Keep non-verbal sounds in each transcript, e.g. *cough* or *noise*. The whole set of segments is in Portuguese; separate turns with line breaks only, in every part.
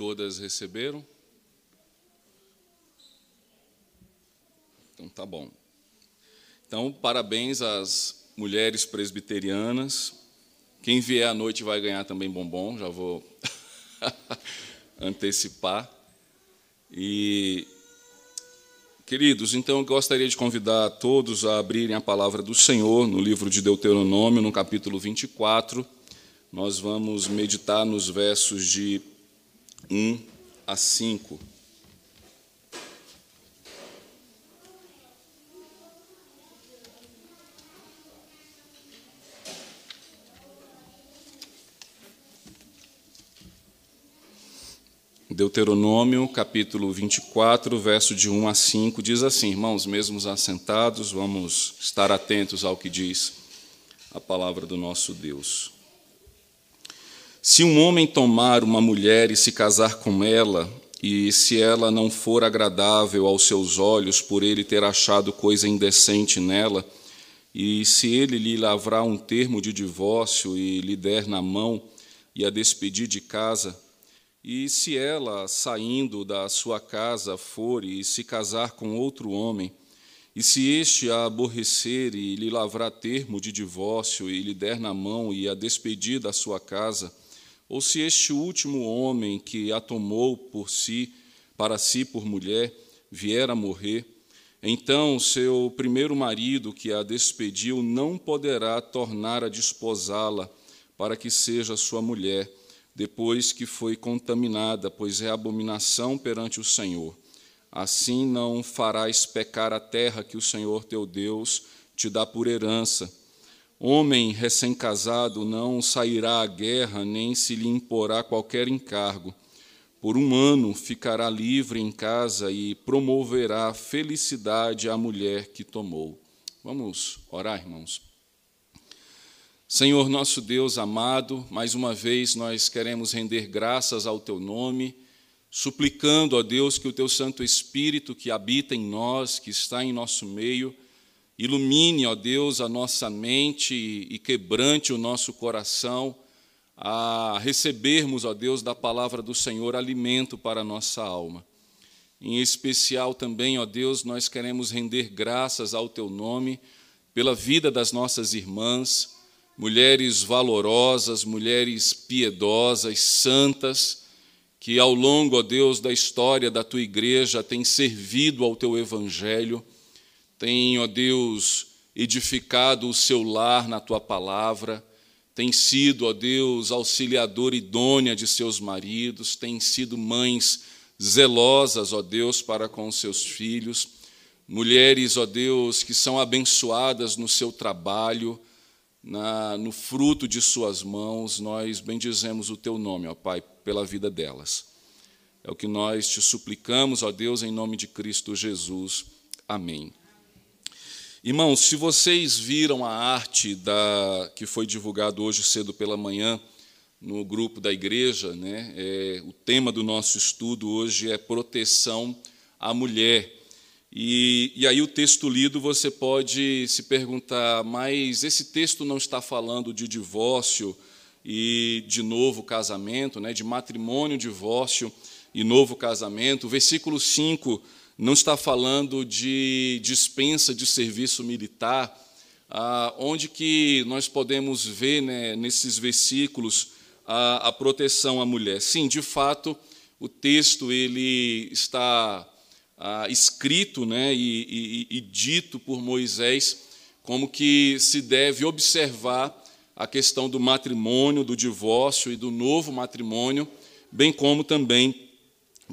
Todas receberam? Então tá bom. Então, parabéns às mulheres presbiterianas. Quem vier à noite vai ganhar também bombom, já vou *laughs* antecipar. E Queridos, então eu gostaria de convidar todos a abrirem a palavra do Senhor no livro de Deuteronômio, no capítulo 24. Nós vamos meditar nos versos de 1 a 5. Deuteronômio, capítulo 24, verso de 1 a 5, diz assim: Irmãos, mesmos assentados, vamos estar atentos ao que diz a palavra do nosso Deus. Se um homem tomar uma mulher e se casar com ela, e se ela não for agradável aos seus olhos por ele ter achado coisa indecente nela, e se ele lhe lavrar um termo de divórcio e lhe der na mão e a despedir de casa, e se ela, saindo da sua casa, for e se casar com outro homem, e se este a aborrecer e lhe lavrar termo de divórcio e lhe der na mão e a despedir da sua casa, ou se este último homem que a tomou por si, para si por mulher, vier a morrer, então seu primeiro marido que a despediu não poderá tornar a desposá-la para que seja sua mulher depois que foi contaminada, pois é abominação perante o Senhor. Assim não farás pecar a terra que o Senhor teu Deus te dá por herança. Homem recém-casado não sairá à guerra, nem se lhe imporá qualquer encargo. Por um ano ficará livre em casa e promoverá felicidade à mulher que tomou. Vamos orar, irmãos. Senhor nosso Deus amado, mais uma vez nós queremos render graças ao Teu nome, suplicando a Deus que o Teu Santo Espírito que habita em nós, que está em nosso meio, ilumine, ó Deus, a nossa mente e quebrante o nosso coração a recebermos, ó Deus, da palavra do Senhor alimento para a nossa alma. Em especial também, ó Deus, nós queremos render graças ao Teu nome pela vida das nossas irmãs, mulheres valorosas, mulheres piedosas, santas, que ao longo, ó Deus, da história da tua igreja têm servido ao teu evangelho, têm, ó Deus, edificado o seu lar na tua palavra, têm sido, ó Deus, auxiliador idônea de seus maridos, têm sido mães zelosas, ó Deus, para com seus filhos, mulheres, ó Deus, que são abençoadas no seu trabalho, na, no fruto de Suas mãos, nós bendizemos o Teu nome, ó Pai, pela vida delas. É o que nós te suplicamos, ó Deus, em nome de Cristo Jesus. Amém. Irmãos, se vocês viram a arte da, que foi divulgada hoje cedo pela manhã no grupo da igreja, né, é, o tema do nosso estudo hoje é proteção à mulher. E, e aí, o texto lido, você pode se perguntar, mas esse texto não está falando de divórcio e de novo casamento, né, de matrimônio, divórcio e novo casamento. O versículo 5 não está falando de dispensa de serviço militar, ah, onde que nós podemos ver né, nesses versículos a, a proteção à mulher. Sim, de fato, o texto ele está ah, escrito né, e, e, e dito por Moisés como que se deve observar a questão do matrimônio, do divórcio e do novo matrimônio, bem como também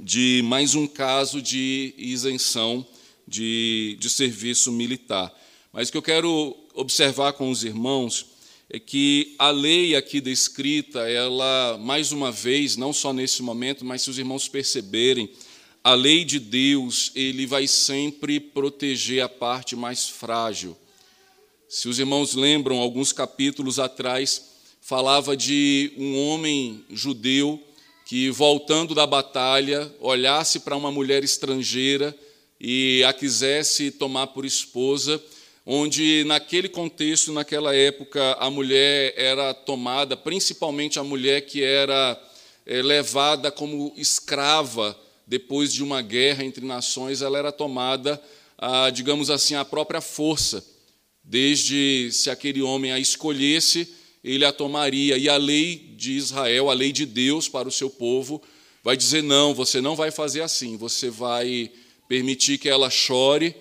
de mais um caso de isenção de, de serviço militar. Mas o que eu quero observar com os irmãos é que a lei aqui descrita, ela, mais uma vez, não só nesse momento, mas se os irmãos perceberem, a lei de Deus, ele vai sempre proteger a parte mais frágil. Se os irmãos lembram, alguns capítulos atrás, falava de um homem judeu que, voltando da batalha, olhasse para uma mulher estrangeira e a quisesse tomar por esposa, onde, naquele contexto, naquela época, a mulher era tomada, principalmente a mulher que era é, levada como escrava depois de uma guerra entre nações, ela era tomada, a, digamos assim, à própria força. Desde se aquele homem a escolhesse, ele a tomaria. E a lei de Israel, a lei de Deus para o seu povo, vai dizer: não, você não vai fazer assim, você vai permitir que ela chore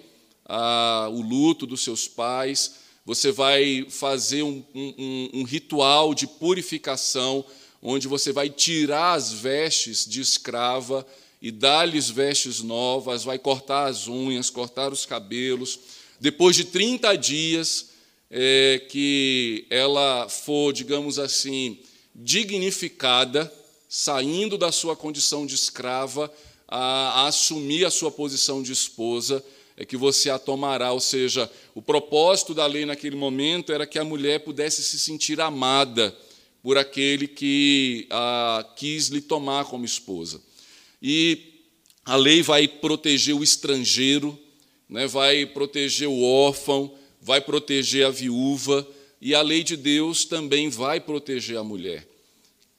ah, o luto dos seus pais, você vai fazer um, um, um ritual de purificação, onde você vai tirar as vestes de escrava e dar-lhes vestes novas, vai cortar as unhas, cortar os cabelos. Depois de 30 dias é, que ela for, digamos assim, dignificada, saindo da sua condição de escrava, a, a assumir a sua posição de esposa, é que você a tomará. Ou seja, o propósito da lei naquele momento era que a mulher pudesse se sentir amada por aquele que a quis lhe tomar como esposa. E a lei vai proteger o estrangeiro, né, vai proteger o órfão, vai proteger a viúva, e a lei de Deus também vai proteger a mulher.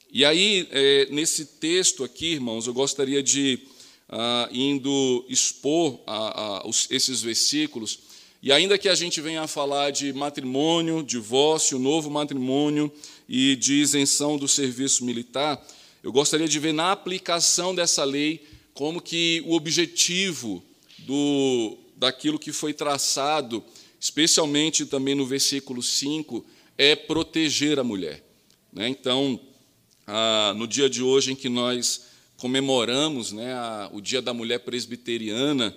E aí, é, nesse texto aqui, irmãos, eu gostaria de ah, indo expor a, a, os, esses versículos, e ainda que a gente venha a falar de matrimônio, divórcio, novo matrimônio e de isenção do serviço militar, eu gostaria de ver na aplicação dessa lei como que o objetivo do, daquilo que foi traçado, especialmente também no versículo 5, é proteger a mulher. Né? Então, no dia de hoje em que nós comemoramos né, o Dia da Mulher Presbiteriana,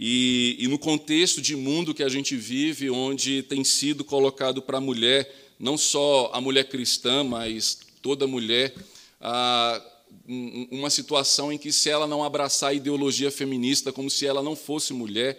e, no contexto de mundo que a gente vive, onde tem sido colocado para a mulher, não só a mulher cristã, mas toda mulher, uma situação em que, se ela não abraçar a ideologia feminista como se ela não fosse mulher,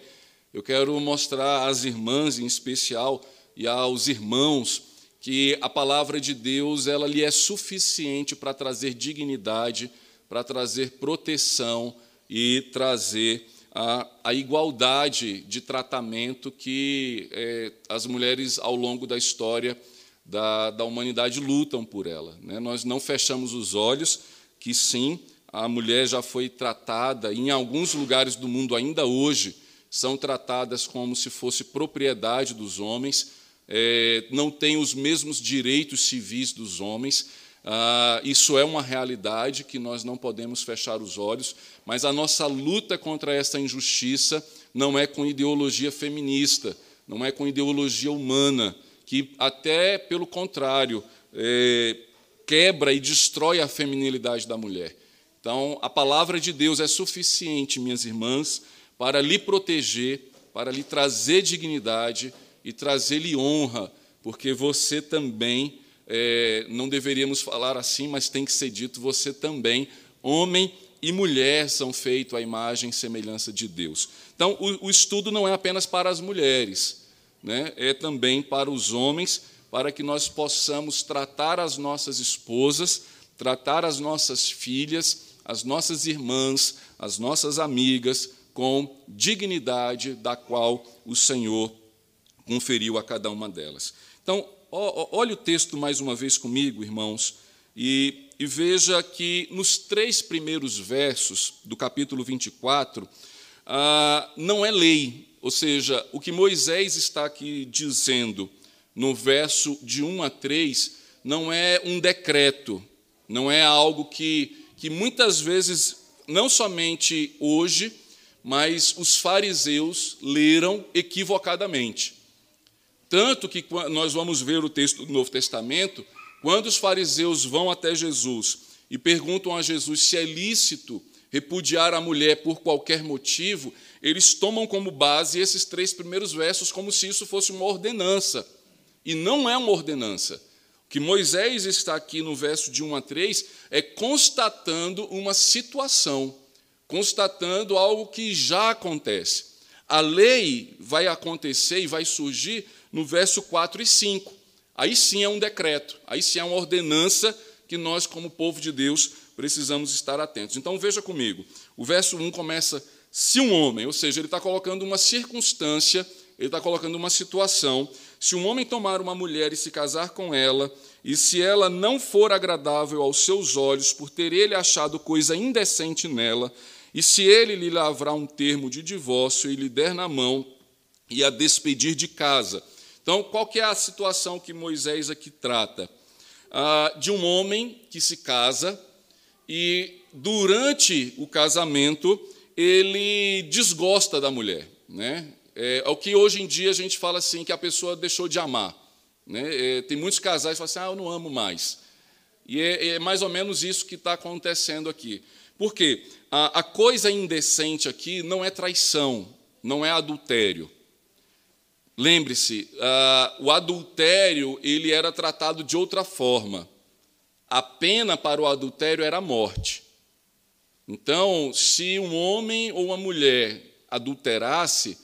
eu quero mostrar às irmãs, em especial, e aos irmãos, que a palavra de Deus ela lhe é suficiente para trazer dignidade para trazer proteção e trazer a, a igualdade de tratamento que é, as mulheres, ao longo da história da, da humanidade, lutam por ela. Né? Nós não fechamos os olhos que, sim, a mulher já foi tratada, em alguns lugares do mundo ainda hoje, são tratadas como se fosse propriedade dos homens, é, não têm os mesmos direitos civis dos homens, ah, isso é uma realidade que nós não podemos fechar os olhos, mas a nossa luta contra essa injustiça não é com ideologia feminista, não é com ideologia humana, que até pelo contrário é, quebra e destrói a feminilidade da mulher. Então, a palavra de Deus é suficiente, minhas irmãs, para lhe proteger, para lhe trazer dignidade e trazer-lhe honra, porque você também é, não deveríamos falar assim, mas tem que ser dito: você também, homem e mulher, são feitos à imagem e semelhança de Deus. Então, o, o estudo não é apenas para as mulheres, né? é também para os homens, para que nós possamos tratar as nossas esposas, tratar as nossas filhas, as nossas irmãs, as nossas amigas, com dignidade da qual o Senhor conferiu a cada uma delas. Então, olhe o texto mais uma vez comigo, irmãos, e, e veja que nos três primeiros versos do capítulo 24, ah, não é lei, ou seja, o que Moisés está aqui dizendo no verso de 1 a 3 não é um decreto, não é algo que, que muitas vezes, não somente hoje, mas os fariseus leram equivocadamente. Tanto que nós vamos ver o texto do Novo Testamento, quando os fariseus vão até Jesus e perguntam a Jesus se é lícito repudiar a mulher por qualquer motivo, eles tomam como base esses três primeiros versos como se isso fosse uma ordenança. E não é uma ordenança. O que Moisés está aqui no verso de 1 a 3 é constatando uma situação, constatando algo que já acontece. A lei vai acontecer e vai surgir no verso 4 e 5. Aí sim é um decreto, aí sim é uma ordenança que nós, como povo de Deus, precisamos estar atentos. Então veja comigo, o verso 1 começa: se um homem, ou seja, ele está colocando uma circunstância Ele está colocando uma situação: se um homem tomar uma mulher e se casar com ela, e se ela não for agradável aos seus olhos, por ter ele achado coisa indecente nela, e se ele lhe lavrar um termo de divórcio e lhe der na mão e a despedir de casa. Então, qual que é a situação que Moisés aqui trata? Ah, de um homem que se casa e, durante o casamento, ele desgosta da mulher. Né? É, o que hoje em dia a gente fala assim, que a pessoa deixou de amar. Né? É, tem muitos casais que falam assim, ah, eu não amo mais. E é, é mais ou menos isso que está acontecendo aqui. Por quê? A, a coisa indecente aqui não é traição, não é adultério. Lembre-se, uh, o adultério ele era tratado de outra forma. A pena para o adultério era a morte. Então, se um homem ou uma mulher adulterasse,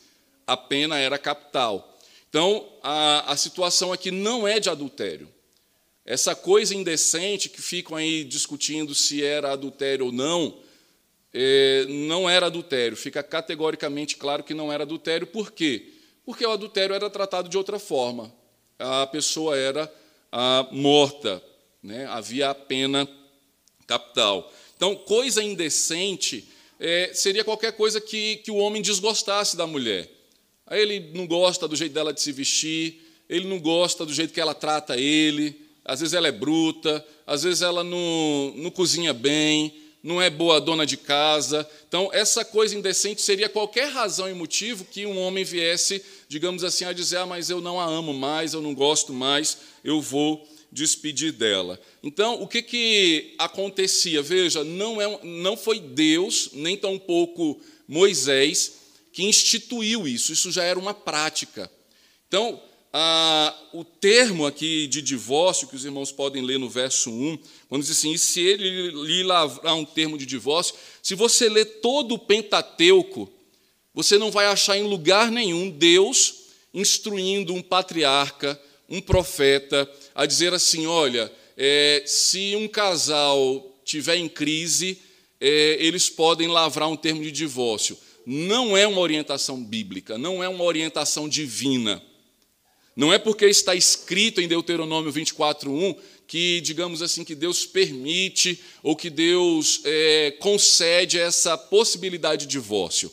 a pena era capital. Então, a, a situação aqui não é de adultério. Essa coisa indecente que ficam aí discutindo se era adultério ou não, é, não era adultério. Fica categoricamente claro que não era adultério. Por quê? Porque o adultério era tratado de outra forma. A pessoa era a, morta, né? havia a pena capital. Então, coisa indecente é, seria qualquer coisa que, que o homem desgostasse da mulher. Aí ele não gosta do jeito dela de se vestir, ele não gosta do jeito que ela trata ele, às vezes ela é bruta, às vezes ela não, não cozinha bem, não é boa dona de casa. Então, essa coisa indecente seria qualquer razão e motivo que um homem viesse, digamos assim, a dizer: ah, mas eu não a amo mais, eu não gosto mais, eu vou despedir dela. Então, o que, que acontecia? Veja, não, é, não foi Deus, nem tampouco Moisés, que instituiu isso, isso já era uma prática. Então, a, o termo aqui de divórcio, que os irmãos podem ler no verso 1, quando diz assim: e se ele lhe lavrar um termo de divórcio, se você ler todo o Pentateuco, você não vai achar em lugar nenhum Deus instruindo um patriarca, um profeta, a dizer assim: olha, é, se um casal tiver em crise, é, eles podem lavrar um termo de divórcio não é uma orientação bíblica, não é uma orientação divina. Não é porque está escrito em Deuteronômio 24:1 que, digamos assim, que Deus permite ou que Deus é, concede essa possibilidade de divórcio.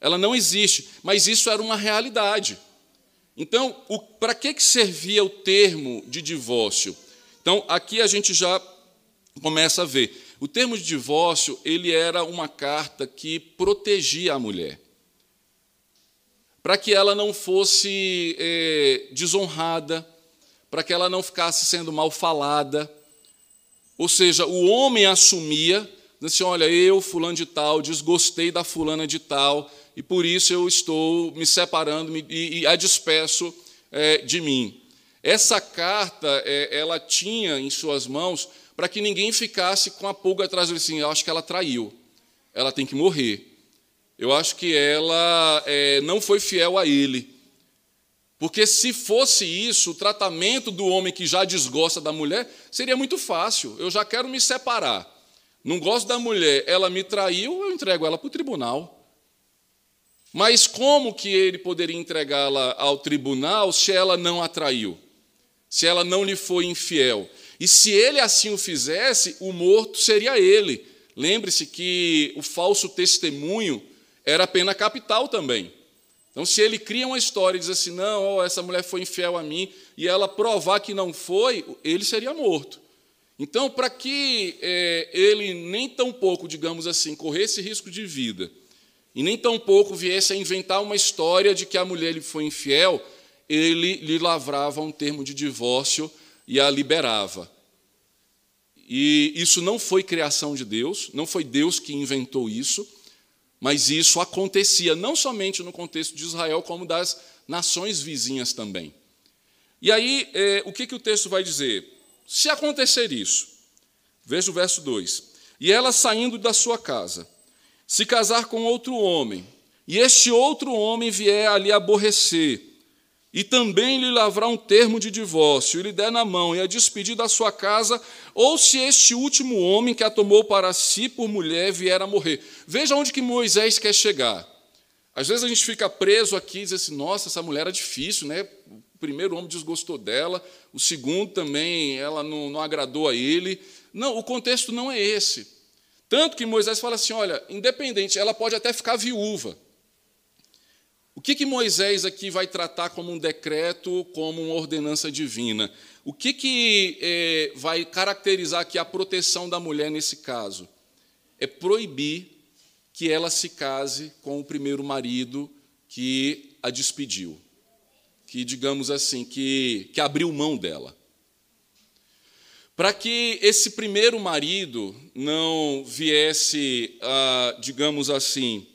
Ela não existe, mas isso era uma realidade. Então, para que, que servia o termo de divórcio? Então, aqui a gente já começa a ver. O termo de divórcio ele era uma carta que protegia a mulher, para que ela não fosse é, desonrada, para que ela não ficasse sendo mal falada. Ou seja, o homem assumia, assim, olha, eu, fulano de tal, desgostei da fulana de tal, e por isso eu estou me separando e, e a despeço é, de mim. Essa carta, é, ela tinha em suas mãos para que ninguém ficasse com a pulga atrás dele assim, eu acho que ela traiu, ela tem que morrer. Eu acho que ela é, não foi fiel a ele. Porque se fosse isso, o tratamento do homem que já desgosta da mulher seria muito fácil. Eu já quero me separar. Não gosto da mulher, ela me traiu, eu entrego ela para o tribunal. Mas como que ele poderia entregá-la ao tribunal se ela não a traiu? Se ela não lhe foi infiel? E se ele assim o fizesse, o morto seria ele. Lembre-se que o falso testemunho era pena capital também. Então, se ele cria uma história e diz assim, não, oh, essa mulher foi infiel a mim, e ela provar que não foi, ele seria morto. Então, para que é, ele nem tão pouco, digamos assim, corresse risco de vida, e nem tão pouco viesse a inventar uma história de que a mulher lhe foi infiel, ele lhe lavrava um termo de divórcio e a liberava. E isso não foi criação de Deus, não foi Deus que inventou isso, mas isso acontecia não somente no contexto de Israel, como das nações vizinhas também. E aí, é, o que, que o texto vai dizer? Se acontecer isso, veja o verso 2: E ela saindo da sua casa, se casar com outro homem, e este outro homem vier ali aborrecer, e também lhe lavrar um termo de divórcio, e lhe der na mão, e a despedir da sua casa, ou se este último homem que a tomou para si por mulher vier a morrer. Veja onde que Moisés quer chegar. Às vezes a gente fica preso aqui e diz assim: nossa, essa mulher era difícil, né? O primeiro homem desgostou dela, o segundo também, ela não, não agradou a ele. Não, o contexto não é esse. Tanto que Moisés fala assim: olha, independente, ela pode até ficar viúva. O que, que Moisés aqui vai tratar como um decreto, como uma ordenança divina? O que, que é, vai caracterizar aqui a proteção da mulher nesse caso? É proibir que ela se case com o primeiro marido que a despediu, que, digamos assim, que, que abriu mão dela. Para que esse primeiro marido não viesse, a, digamos assim,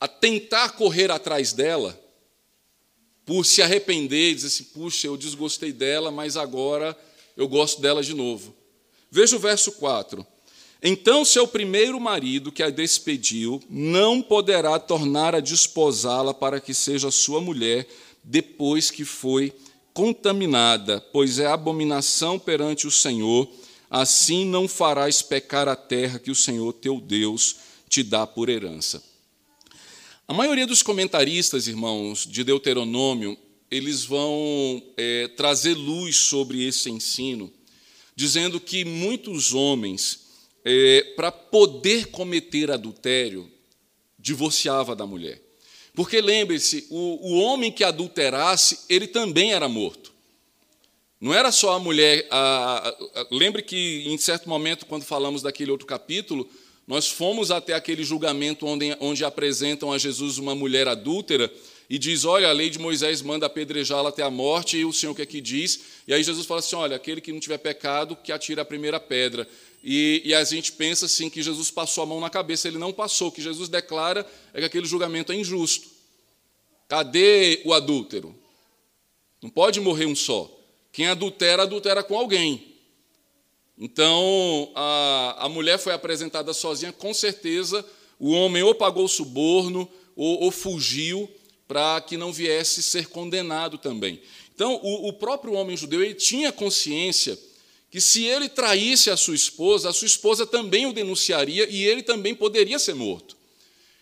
a tentar correr atrás dela, por se arrepender e dizer assim: puxa, eu desgostei dela, mas agora eu gosto dela de novo. Veja o verso 4. Então seu primeiro marido, que a despediu, não poderá tornar a desposá-la para que seja sua mulher depois que foi contaminada, pois é abominação perante o Senhor. Assim não farás pecar a terra que o Senhor teu Deus te dá por herança. A maioria dos comentaristas, irmãos, de Deuteronômio, eles vão é, trazer luz sobre esse ensino, dizendo que muitos homens é, para poder cometer adultério, divorciava da mulher. Porque lembre-se, o, o homem que adulterasse, ele também era morto. Não era só a mulher. A, a, a, lembre que, em certo momento, quando falamos daquele outro capítulo, nós fomos até aquele julgamento onde, onde apresentam a Jesus uma mulher adúltera e diz: Olha, a lei de Moisés manda apedrejá-la até a morte, e o Senhor que aqui diz? E aí Jesus fala assim: Olha, aquele que não tiver pecado, que atira a primeira pedra. E, e, a gente pensa assim que Jesus passou a mão na cabeça, ele não passou. O que Jesus declara é que aquele julgamento é injusto. Cadê o adúltero? Não pode morrer um só. Quem adultera, adultera com alguém. Então, a, a mulher foi apresentada sozinha, com certeza o homem ou pagou o suborno ou, ou fugiu para que não viesse ser condenado também. Então, o, o próprio homem judeu ele tinha consciência que se ele traísse a sua esposa, a sua esposa também o denunciaria e ele também poderia ser morto.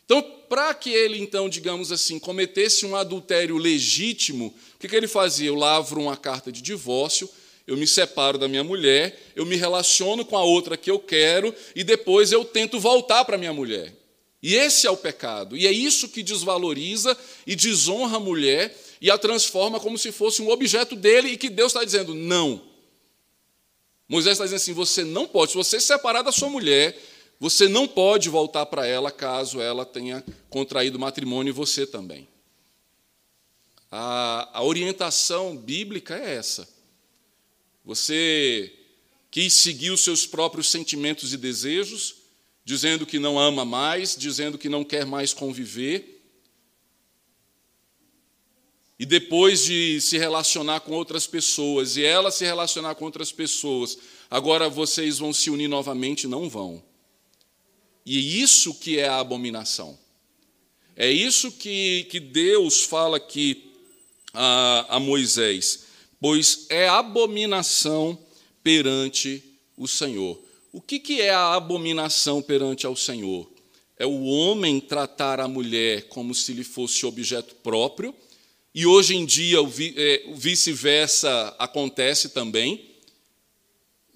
Então, para que ele, então, digamos assim, cometesse um adultério legítimo, o que, que ele fazia? Eu lavro uma carta de divórcio, eu me separo da minha mulher, eu me relaciono com a outra que eu quero e depois eu tento voltar para minha mulher. E esse é o pecado. E é isso que desvaloriza e desonra a mulher e a transforma como se fosse um objeto dele e que Deus está dizendo: não. Moisés está dizendo assim: você não pode, se você se separar da sua mulher, você não pode voltar para ela caso ela tenha contraído matrimônio e você também. A, a orientação bíblica é essa. Você quis seguir os seus próprios sentimentos e desejos, dizendo que não ama mais, dizendo que não quer mais conviver. E depois de se relacionar com outras pessoas, e ela se relacionar com outras pessoas, agora vocês vão se unir novamente? Não vão. E isso que é a abominação. É isso que, que Deus fala aqui a, a Moisés. Pois é abominação perante o Senhor. O que, que é a abominação perante ao Senhor? É o homem tratar a mulher como se lhe fosse objeto próprio e hoje em dia o é, vice-versa acontece também.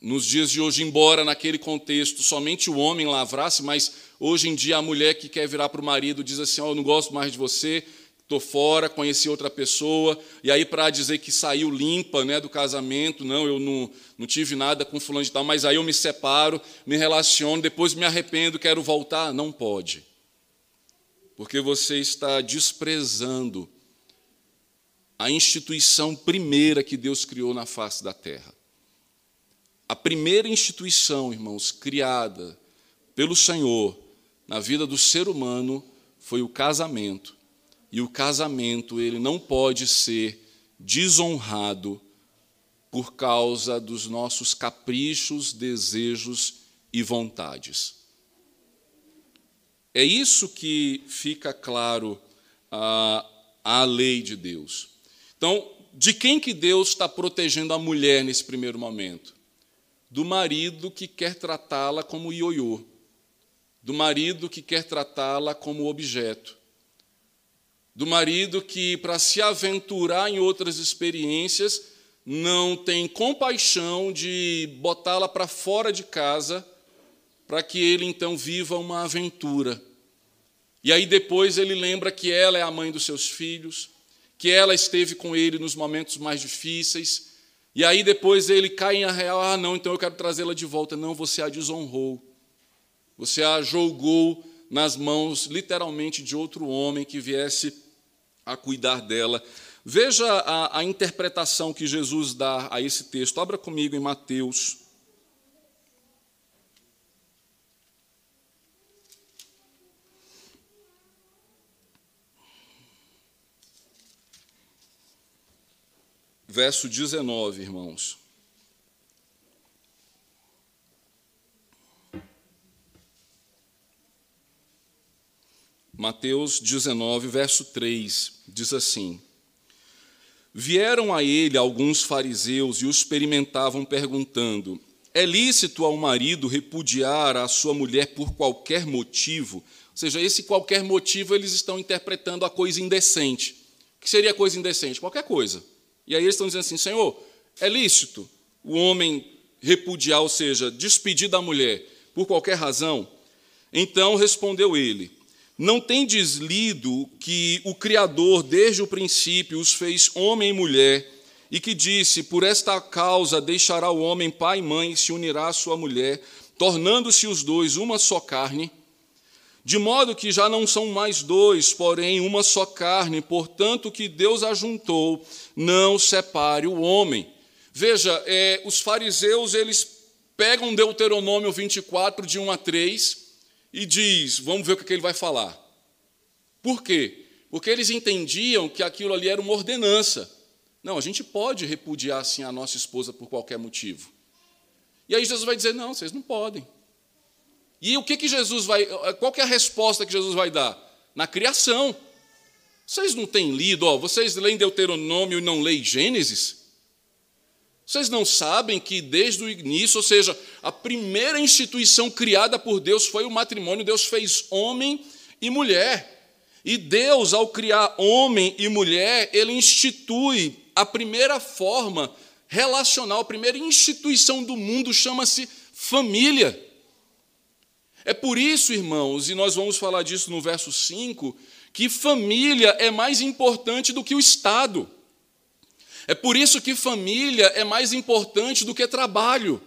Nos dias de hoje, embora naquele contexto somente o homem lavrasse, mas hoje em dia a mulher que quer virar para o marido diz assim: oh, Eu não gosto mais de você, estou fora, conheci outra pessoa, e aí para dizer que saiu limpa né, do casamento, não, eu não, não tive nada com fulano de tal, mas aí eu me separo, me relaciono, depois me arrependo, quero voltar. Não pode, porque você está desprezando a instituição primeira que Deus criou na face da terra. A primeira instituição, irmãos, criada pelo Senhor na vida do ser humano foi o casamento. E o casamento, ele não pode ser desonrado por causa dos nossos caprichos, desejos e vontades. É isso que fica claro à, à lei de Deus. Então, de quem que Deus está protegendo a mulher nesse primeiro momento? Do marido que quer tratá-la como ioiô, do marido que quer tratá-la como objeto, do marido que, para se aventurar em outras experiências, não tem compaixão de botá-la para fora de casa, para que ele então viva uma aventura. E aí depois ele lembra que ela é a mãe dos seus filhos, que ela esteve com ele nos momentos mais difíceis, e aí depois ele cai em real, ah, não, então eu quero trazê-la de volta. Não, você a desonrou. Você a jogou nas mãos, literalmente, de outro homem que viesse a cuidar dela. Veja a, a interpretação que Jesus dá a esse texto. Abra comigo em Mateus. Verso 19, irmãos. Mateus 19, verso 3, diz assim: Vieram a ele alguns fariseus e o experimentavam, perguntando: É lícito ao marido repudiar a sua mulher por qualquer motivo? Ou seja, esse qualquer motivo eles estão interpretando a coisa indecente. O que seria coisa indecente? Qualquer coisa. E aí eles estão dizendo assim: Senhor, é lícito o homem repudiar, ou seja, despedir da mulher por qualquer razão? Então respondeu ele: não tendes lido que o Criador, desde o princípio, os fez homem e mulher, e que disse: Por esta causa deixará o homem pai e mãe e se unirá à sua mulher, tornando-se os dois uma só carne? De modo que já não são mais dois, porém uma só carne, portanto, que Deus ajuntou, não separe o homem. Veja, é, os fariseus eles pegam Deuteronômio 24, de 1 a 3, e diz: Vamos ver o que ele vai falar. Por quê? Porque eles entendiam que aquilo ali era uma ordenança. Não, a gente pode repudiar assim a nossa esposa por qualquer motivo. E aí Jesus vai dizer: Não, vocês não podem. E o que, que Jesus vai. Qual que é a resposta que Jesus vai dar? Na criação. Vocês não têm lido, ó, vocês leem Deuteronômio e não leem Gênesis? Vocês não sabem que desde o início, ou seja, a primeira instituição criada por Deus foi o matrimônio, Deus fez homem e mulher. E Deus, ao criar homem e mulher, ele institui a primeira forma relacional, a primeira instituição do mundo chama-se família. É por isso, irmãos, e nós vamos falar disso no verso 5, que família é mais importante do que o Estado. É por isso que família é mais importante do que trabalho.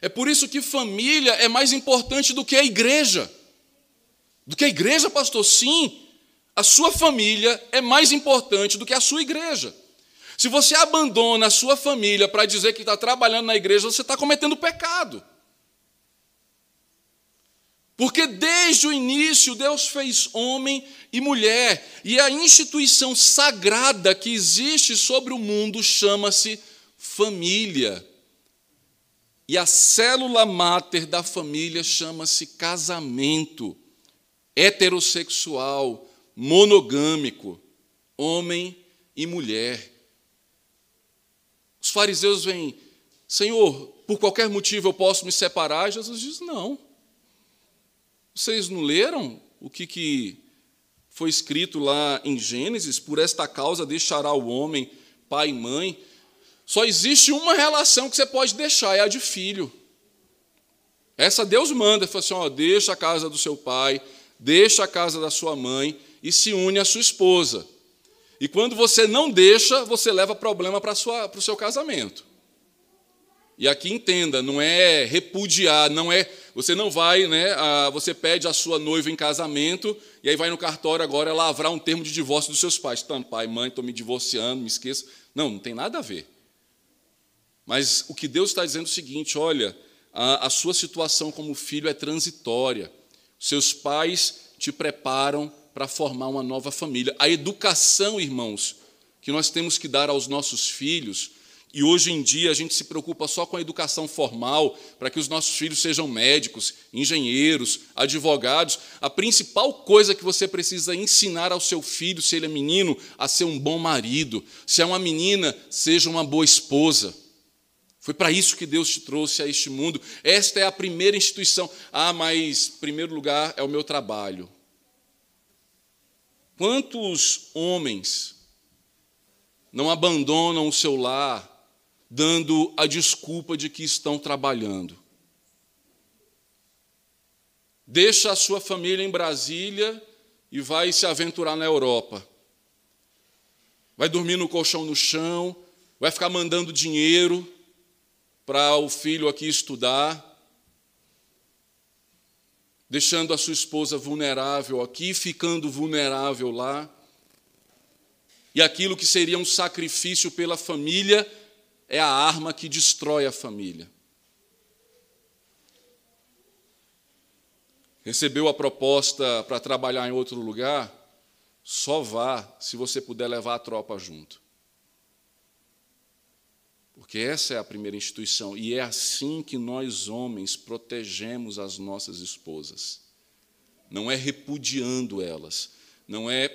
É por isso que família é mais importante do que a igreja. Do que a igreja, pastor? Sim, a sua família é mais importante do que a sua igreja. Se você abandona a sua família para dizer que está trabalhando na igreja, você está cometendo pecado. Porque desde o início Deus fez homem e mulher, e a instituição sagrada que existe sobre o mundo chama-se família. E a célula máter da família chama-se casamento heterossexual, monogâmico, homem e mulher. Os fariseus vêm, Senhor, por qualquer motivo eu posso me separar? Jesus diz: não. Vocês não leram o que, que foi escrito lá em Gênesis? Por esta causa deixará o homem pai e mãe. Só existe uma relação que você pode deixar, é a de filho. Essa Deus manda, fala assim: ó, deixa a casa do seu pai, deixa a casa da sua mãe e se une à sua esposa. E quando você não deixa, você leva problema para o seu casamento. E aqui entenda, não é repudiar, não é. Você não vai, né? A, você pede a sua noiva em casamento e aí vai no cartório agora lavrar um termo de divórcio dos seus pais. Então, pai, mãe, estou me divorciando, me esqueça. Não, não tem nada a ver. Mas o que Deus está dizendo é o seguinte: olha, a, a sua situação como filho é transitória. Seus pais te preparam para formar uma nova família. A educação, irmãos, que nós temos que dar aos nossos filhos e hoje em dia a gente se preocupa só com a educação formal, para que os nossos filhos sejam médicos, engenheiros, advogados. A principal coisa que você precisa ensinar ao seu filho, se ele é menino, a ser um bom marido, se é uma menina, seja uma boa esposa. Foi para isso que Deus te trouxe a este mundo. Esta é a primeira instituição. Ah, mas primeiro lugar é o meu trabalho. Quantos homens não abandonam o seu lar dando a desculpa de que estão trabalhando? Deixa a sua família em Brasília e vai se aventurar na Europa. Vai dormir no colchão no chão, vai ficar mandando dinheiro para o filho aqui estudar, deixando a sua esposa vulnerável aqui, ficando vulnerável lá. E aquilo que seria um sacrifício pela família é a arma que destrói a família. Recebeu a proposta para trabalhar em outro lugar? Só vá se você puder levar a tropa junto. Porque essa é a primeira instituição e é assim que nós homens protegemos as nossas esposas. Não é repudiando elas, não é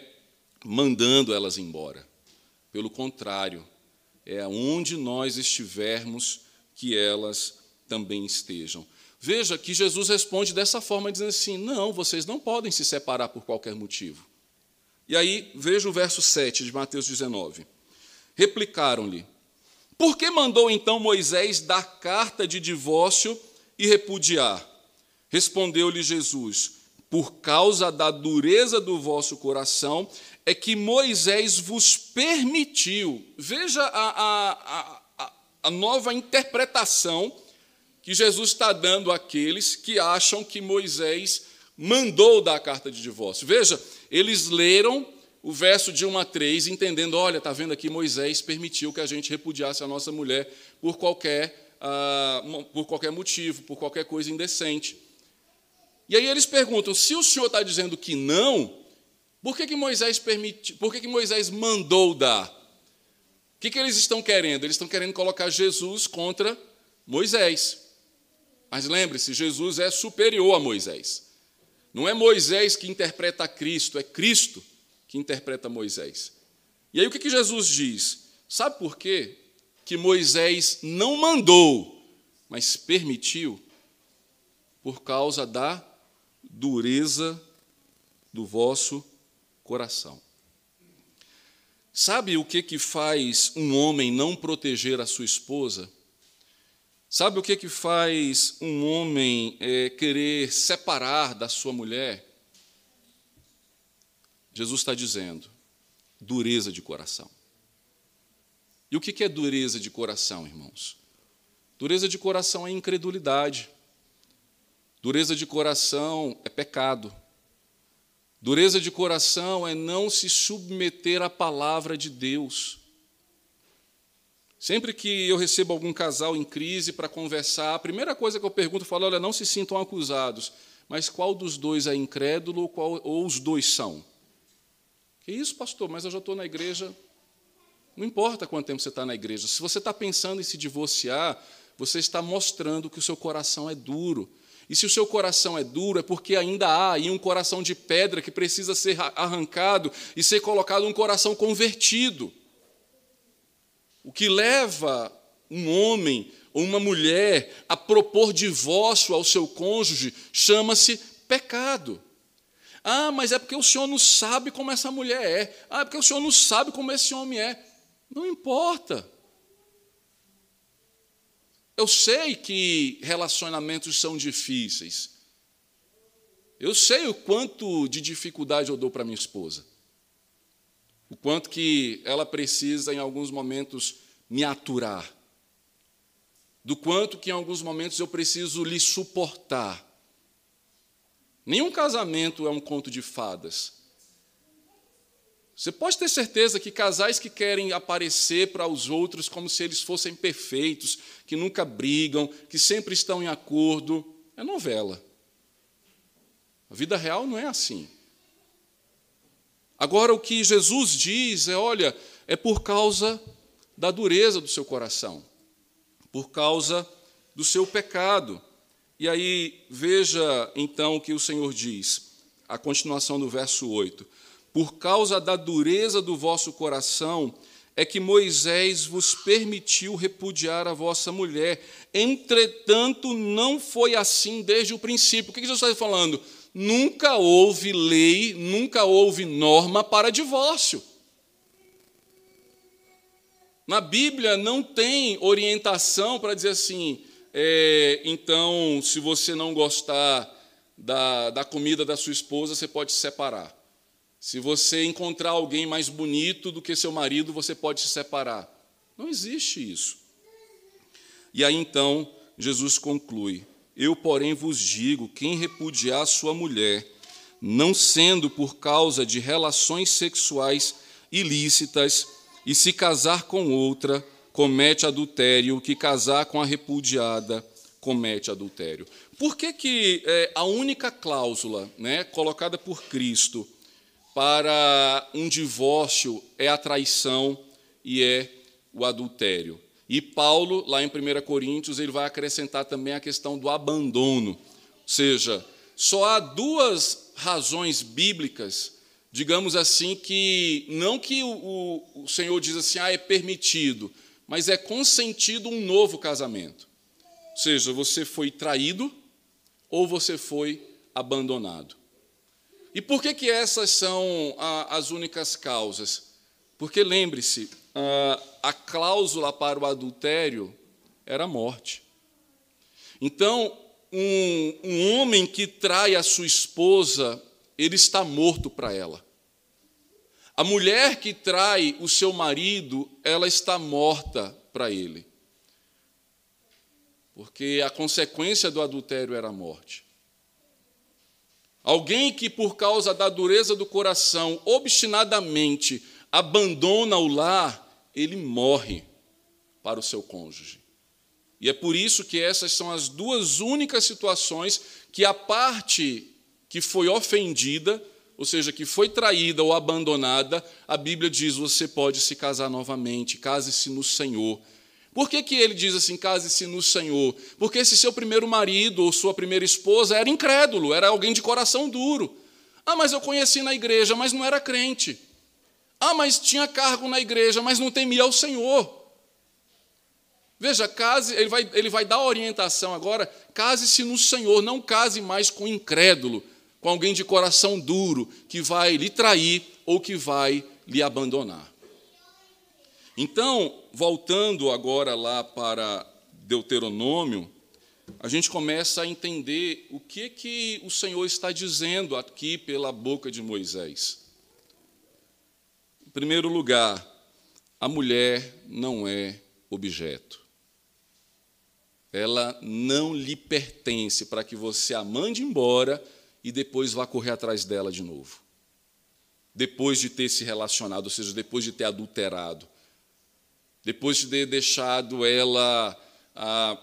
mandando elas embora. Pelo contrário, é onde nós estivermos que elas também estejam. Veja que Jesus responde dessa forma, dizendo assim: Não, vocês não podem se separar por qualquer motivo. E aí, veja o verso 7 de Mateus 19. Replicaram-lhe: Por que mandou então Moisés dar carta de divórcio e repudiar? Respondeu-lhe Jesus: Por causa da dureza do vosso coração, é que Moisés vos permitiu. Veja a, a, a, a nova interpretação que Jesus está dando àqueles que acham que Moisés mandou dar a carta de divórcio. Veja, eles leram o verso de 1 a 3, entendendo: olha, está vendo aqui, Moisés permitiu que a gente repudiasse a nossa mulher por qualquer, uh, por qualquer motivo, por qualquer coisa indecente. E aí eles perguntam: se o senhor está dizendo que não, por que, que Moisés permitiu, por que, que Moisés mandou dar? O que, que eles estão querendo? Eles estão querendo colocar Jesus contra Moisés. Mas lembre-se, Jesus é superior a Moisés. Não é Moisés que interpreta Cristo, é Cristo que interpreta Moisés. E aí o que, que Jesus diz? Sabe por quê? Que Moisés não mandou, mas permitiu, por causa da dureza do vosso coração. Sabe o que, que faz um homem não proteger a sua esposa? Sabe o que, que faz um homem é, querer separar da sua mulher? Jesus está dizendo: dureza de coração. E o que é dureza de coração, irmãos? Dureza de coração é incredulidade. Dureza de coração é pecado. Dureza de coração é não se submeter à palavra de Deus. Sempre que eu recebo algum casal em crise para conversar, a primeira coisa que eu pergunto, eu falo, olha, não se sintam acusados, mas qual dos dois é incrédulo ou, qual, ou os dois são? Que isso, pastor, mas eu já estou na igreja. Não importa quanto tempo você está na igreja. Se você está pensando em se divorciar, você está mostrando que o seu coração é duro. E se o seu coração é duro, é porque ainda há aí um coração de pedra que precisa ser arrancado e ser colocado um coração convertido. O que leva um homem ou uma mulher a propor divórcio ao seu cônjuge chama-se pecado. Ah, mas é porque o senhor não sabe como essa mulher é. Ah, é porque o senhor não sabe como esse homem é. Não importa. Eu sei que relacionamentos são difíceis. Eu sei o quanto de dificuldade eu dou para minha esposa o quanto que ela precisa, em alguns momentos, me aturar, do quanto que, em alguns momentos, eu preciso lhe suportar. Nenhum casamento é um conto de fadas. Você pode ter certeza que casais que querem aparecer para os outros como se eles fossem perfeitos, que nunca brigam, que sempre estão em acordo, é novela. A vida real não é assim. Agora, o que Jesus diz é: olha, é por causa da dureza do seu coração, por causa do seu pecado. E aí, veja então o que o Senhor diz, a continuação do verso 8: Por causa da dureza do vosso coração, é que Moisés vos permitiu repudiar a vossa mulher. Entretanto, não foi assim desde o princípio. O que Jesus está falando? nunca houve lei, nunca houve norma para divórcio. Na Bíblia não tem orientação para dizer assim, é, então, se você não gostar da, da comida da sua esposa, você pode se separar. Se você encontrar alguém mais bonito do que seu marido, você pode se separar. Não existe isso. E aí então Jesus conclui: Eu, porém, vos digo: quem repudiar sua mulher, não sendo por causa de relações sexuais ilícitas, e se casar com outra, comete adultério, que casar com a repudiada comete adultério. Por que, que é, a única cláusula né, colocada por Cristo para um divórcio é a traição e é o adultério? E Paulo, lá em 1 Coríntios, ele vai acrescentar também a questão do abandono. Ou seja, só há duas razões bíblicas, digamos assim, que não que o, o Senhor diz assim, ah, é permitido, mas é consentido um novo casamento. Ou seja, você foi traído ou você foi abandonado. E por que, que essas são as únicas causas? Porque lembre-se, a cláusula para o adultério era a morte. Então, um, um homem que trai a sua esposa, ele está morto para ela. A mulher que trai o seu marido, ela está morta para ele. Porque a consequência do adultério era a morte. Alguém que, por causa da dureza do coração, obstinadamente abandona o lar, ele morre para o seu cônjuge. E é por isso que essas são as duas únicas situações que a parte que foi ofendida ou seja, que foi traída ou abandonada, a Bíblia diz: você pode se casar novamente, case-se no Senhor. Por que, que ele diz assim, case-se no Senhor? Porque se seu primeiro marido ou sua primeira esposa era incrédulo, era alguém de coração duro. Ah, mas eu conheci na igreja, mas não era crente. Ah, mas tinha cargo na igreja, mas não temia ao Senhor. Veja, case, ele vai, ele vai dar orientação agora, case-se no Senhor, não case mais com incrédulo, com alguém de coração duro que vai lhe trair ou que vai lhe abandonar. Então, voltando agora lá para Deuteronômio, a gente começa a entender o que que o Senhor está dizendo aqui pela boca de Moisés. Em primeiro lugar, a mulher não é objeto. Ela não lhe pertence para que você a mande embora e depois vá correr atrás dela de novo. Depois de ter se relacionado, ou seja, depois de ter adulterado, depois de ter deixado ela, ah,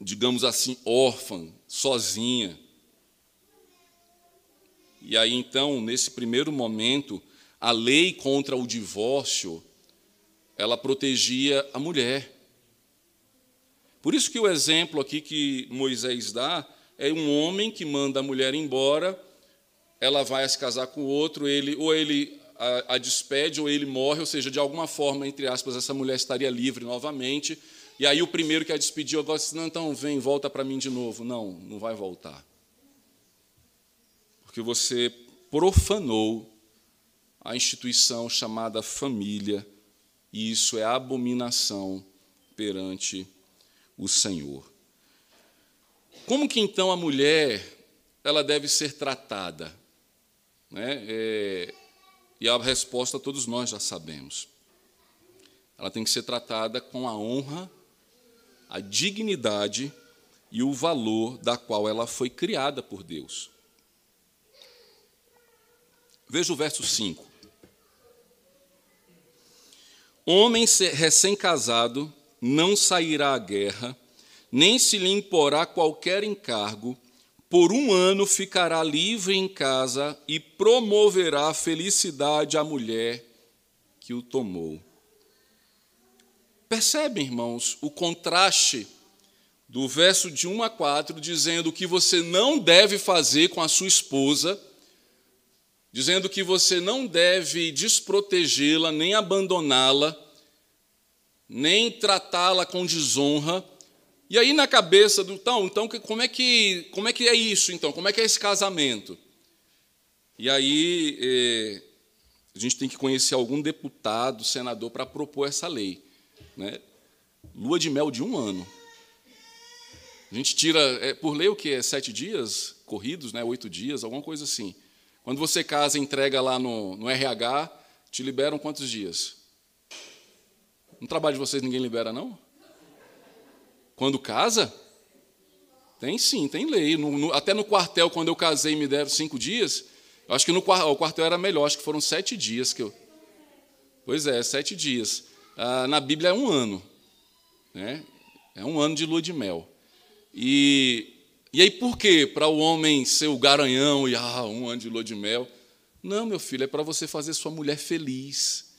digamos assim, órfã, sozinha. E aí então, nesse primeiro momento, a lei contra o divórcio, ela protegia a mulher. Por isso que o exemplo aqui que Moisés dá é um homem que manda a mulher embora, ela vai se casar com outro, ele ou ele a, a despede ou ele morre, ou seja, de alguma forma, entre aspas, essa mulher estaria livre novamente. E aí o primeiro que a despediu agora disse: Não, então vem, volta para mim de novo. Não, não vai voltar. Porque você profanou a instituição chamada família, e isso é abominação perante o Senhor. Como que então a mulher ela deve ser tratada? Né? É, e a resposta todos nós já sabemos. Ela tem que ser tratada com a honra, a dignidade e o valor da qual ela foi criada por Deus. Veja o verso 5. Homem recém-casado não sairá à guerra nem se lhe imporá qualquer encargo, por um ano ficará livre em casa e promoverá felicidade à mulher que o tomou. Percebem, irmãos, o contraste do verso de 1 a 4, dizendo que você não deve fazer com a sua esposa, dizendo que você não deve desprotegê-la, nem abandoná-la, nem tratá-la com desonra, E aí na cabeça do então, então como é que como é que é isso então? Como é que é esse casamento? E aí eh, a gente tem que conhecer algum deputado, senador para propor essa lei, né? Lua de mel de um ano. A gente tira é, por lei o que é sete dias corridos, né? Oito dias, alguma coisa assim. Quando você casa, entrega lá no, no RH, te liberam quantos dias? No trabalho de vocês ninguém libera não? Quando casa? Tem sim, tem lei. No, no, até no quartel, quando eu casei, me deram cinco dias. Eu acho que no o quartel era melhor, acho que foram sete dias que eu. Pois é, sete dias. Ah, na Bíblia é um ano. Né? É um ano de lua de mel. E, e aí, por quê? Para o homem ser o garanhão e ah, um ano de lua de mel? Não, meu filho, é para você fazer sua mulher feliz.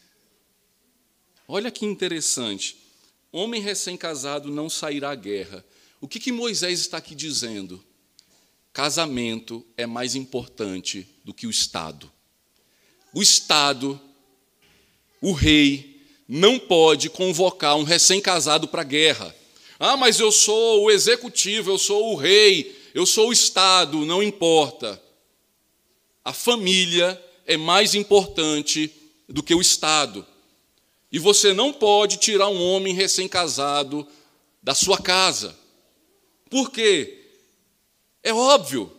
Olha que interessante. Homem recém-casado não sairá à guerra. O que, que Moisés está aqui dizendo? Casamento é mais importante do que o Estado. O Estado, o rei, não pode convocar um recém-casado para a guerra. Ah, mas eu sou o executivo, eu sou o rei, eu sou o Estado, não importa. A família é mais importante do que o Estado. E você não pode tirar um homem recém-casado da sua casa. Por quê? É óbvio.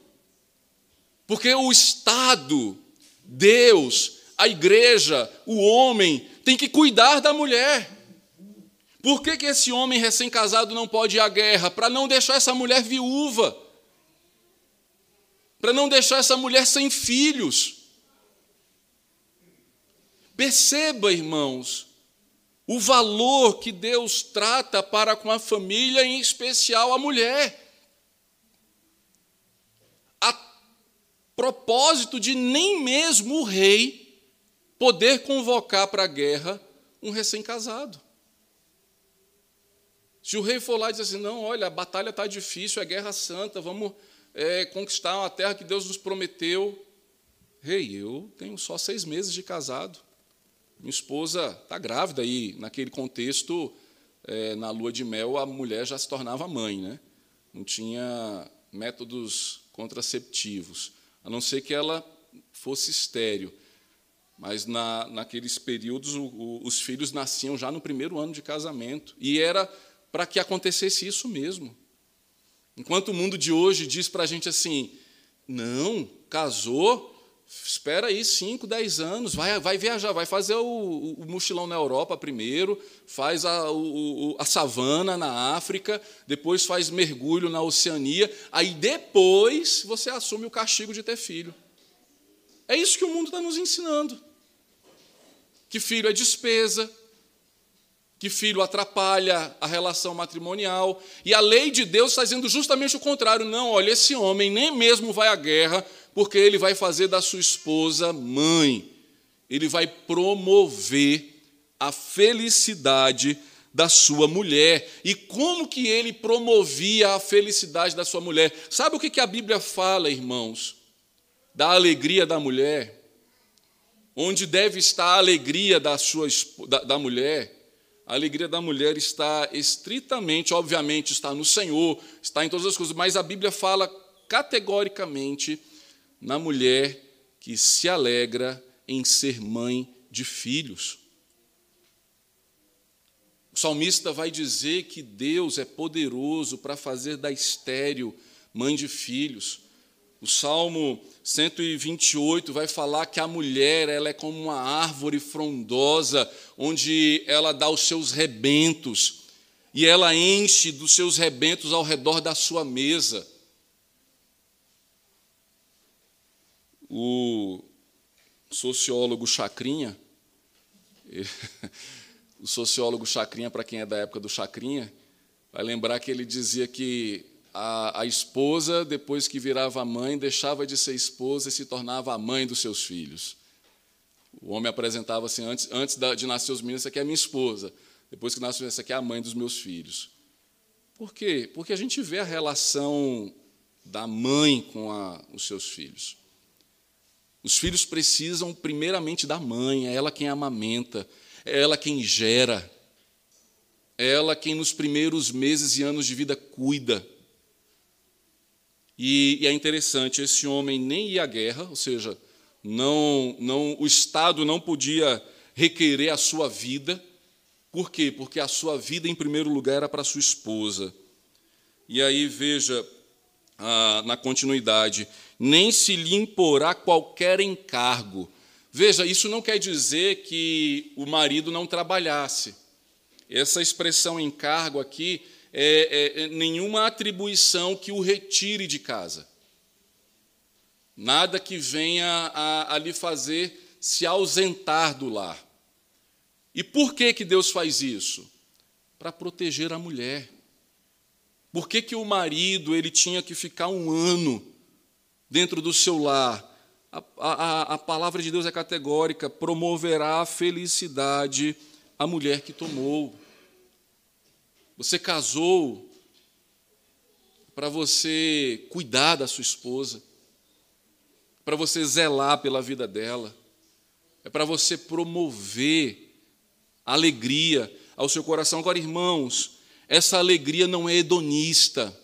Porque o Estado, Deus, a igreja, o homem, tem que cuidar da mulher. Por que, que esse homem recém-casado não pode ir à guerra? Para não deixar essa mulher viúva. Para não deixar essa mulher sem filhos. Perceba, irmãos, o valor que Deus trata para com a família, em especial a mulher. A propósito de nem mesmo o rei poder convocar para a guerra um recém-casado. Se o rei for lá e dizer assim, não, olha, a batalha está difícil, é guerra santa, vamos é, conquistar uma terra que Deus nos prometeu. Rei, eu tenho só seis meses de casado. Minha esposa está grávida e, naquele contexto, é, na lua de mel, a mulher já se tornava mãe, né? não tinha métodos contraceptivos, a não ser que ela fosse estéreo. Mas na, naqueles períodos, o, o, os filhos nasciam já no primeiro ano de casamento. E era para que acontecesse isso mesmo. Enquanto o mundo de hoje diz para a gente assim: não, casou, Espera aí 5, 10 anos, vai, vai viajar, vai fazer o, o mochilão na Europa primeiro, faz a, o, a savana na África, depois faz mergulho na Oceania, aí depois você assume o castigo de ter filho. É isso que o mundo está nos ensinando. Que filho é despesa, que filho atrapalha a relação matrimonial. E a lei de Deus está dizendo justamente o contrário. Não, olha, esse homem nem mesmo vai à guerra, porque ele vai fazer da sua esposa mãe. Ele vai promover a felicidade da sua mulher. E como que ele promovia a felicidade da sua mulher? Sabe o que a Bíblia fala, irmãos? Da alegria da mulher. Onde deve estar a alegria da, sua, da, da mulher? A alegria da mulher está estritamente, obviamente, está no Senhor, está em todas as coisas, mas a Bíblia fala categoricamente na mulher que se alegra em ser mãe de filhos. O salmista vai dizer que Deus é poderoso para fazer da estéril mãe de filhos. O Salmo 128 vai falar que a mulher ela é como uma árvore frondosa, onde ela dá os seus rebentos, e ela enche dos seus rebentos ao redor da sua mesa. O sociólogo Chacrinha, *laughs* o sociólogo Chacrinha, para quem é da época do Chacrinha, vai lembrar que ele dizia que a, a, esposa, depois que virava mãe, deixava de ser esposa e se tornava a mãe dos seus filhos. O homem apresentava assim, antes, antes de nascer os meninos, essa aqui é minha esposa. Depois que nasceu, essa aqui é a mãe dos meus filhos. Por quê? Porque a gente vê a relação da mãe com a, os seus filhos. Os filhos precisam primeiramente da mãe, é ela quem amamenta, é ela quem gera. ela quem nos primeiros meses e anos de vida cuida. E, e é interessante, esse homem nem ia à guerra, ou seja, não, não, o Estado não podia requerer a sua vida. Por quê? Porque a sua vida, em primeiro lugar, era para sua esposa. E aí, veja, ah, na continuidade, nem se lhe imporá qualquer encargo. Veja, isso não quer dizer que o marido não trabalhasse. Essa expressão encargo aqui é, é, é nenhuma atribuição que o retire de casa. Nada que venha a, a lhe fazer se ausentar do lar. E por que, que Deus faz isso? Para proteger a mulher. Por que, que o marido ele tinha que ficar um ano dentro do seu lar? A, a, a palavra de Deus é categórica: promoverá a felicidade a mulher que tomou. Você casou para você cuidar da sua esposa, para você zelar pela vida dela, é para você promover alegria ao seu coração. Agora, irmãos, essa alegria não é hedonista.